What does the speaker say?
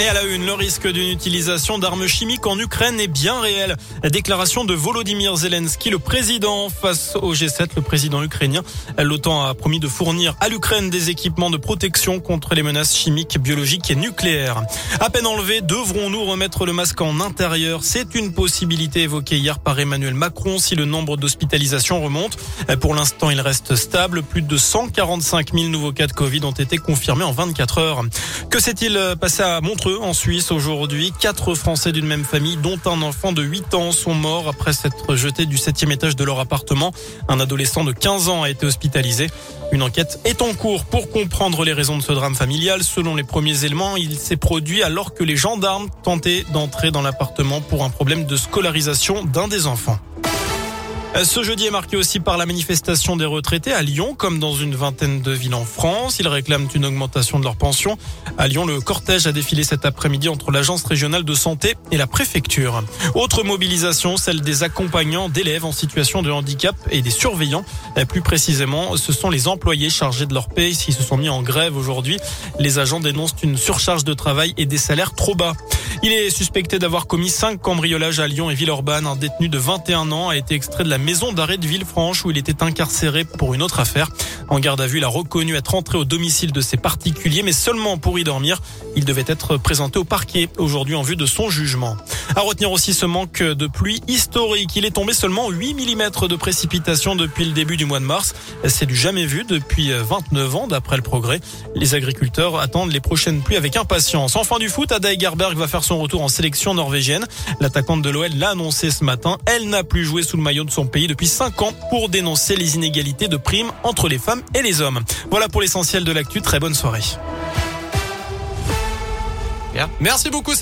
Et à la une, le risque d'une utilisation d'armes chimiques en Ukraine est bien réel. La déclaration de Volodymyr Zelensky, le président face au G7, le président ukrainien. L'OTAN a promis de fournir à l'Ukraine des équipements de protection contre les menaces chimiques, biologiques et nucléaires. À peine enlevés, devrons-nous remettre le masque en intérieur? C'est une possibilité évoquée hier par Emmanuel Macron si le nombre d'hospitalisations remonte. Pour l'instant, il reste stable. Plus de 145 000 nouveaux cas de Covid ont été confirmés en 24 heures. Que s'est-il passé à Montreux? En Suisse aujourd'hui. Quatre Français d'une même famille, dont un enfant de 8 ans, sont morts après s'être jetés du septième étage de leur appartement. Un adolescent de 15 ans a été hospitalisé. Une enquête est en cours pour comprendre les raisons de ce drame familial. Selon les premiers éléments, il s'est produit alors que les gendarmes tentaient d'entrer dans l'appartement pour un problème de scolarisation d'un des enfants. Ce jeudi est marqué aussi par la manifestation des retraités à Lyon, comme dans une vingtaine de villes en France. Ils réclament une augmentation de leur pension. À Lyon, le cortège a défilé cet après-midi entre l'agence régionale de santé et la préfecture. Autre mobilisation, celle des accompagnants d'élèves en situation de handicap et des surveillants. Plus précisément, ce sont les employés chargés de leur paye qui se sont mis en grève aujourd'hui. Les agents dénoncent une surcharge de travail et des salaires trop bas. Il est suspecté d'avoir commis cinq cambriolages à Lyon et Villeurbanne. Un détenu de 21 ans a été extrait de la maison d'arrêt de Villefranche où il était incarcéré pour une autre affaire. En garde à vue, il a reconnu être entré au domicile de ses particuliers, mais seulement pour y dormir. Il devait être présenté au parquet aujourd'hui en vue de son jugement. À retenir aussi ce manque de pluie historique. Il est tombé seulement 8 mm de précipitations depuis le début du mois de mars. C'est du jamais vu depuis 29 ans d'après le progrès. Les agriculteurs attendent les prochaines pluies avec impatience. En fin du foot, Ada va faire son retour en sélection norvégienne. L'attaquante de l'OL l'a annoncé ce matin. Elle n'a plus joué sous le maillot de son pays depuis 5 ans pour dénoncer les inégalités de primes entre les femmes et les hommes. Voilà pour l'essentiel de l'actu. Très bonne soirée. Merci beaucoup.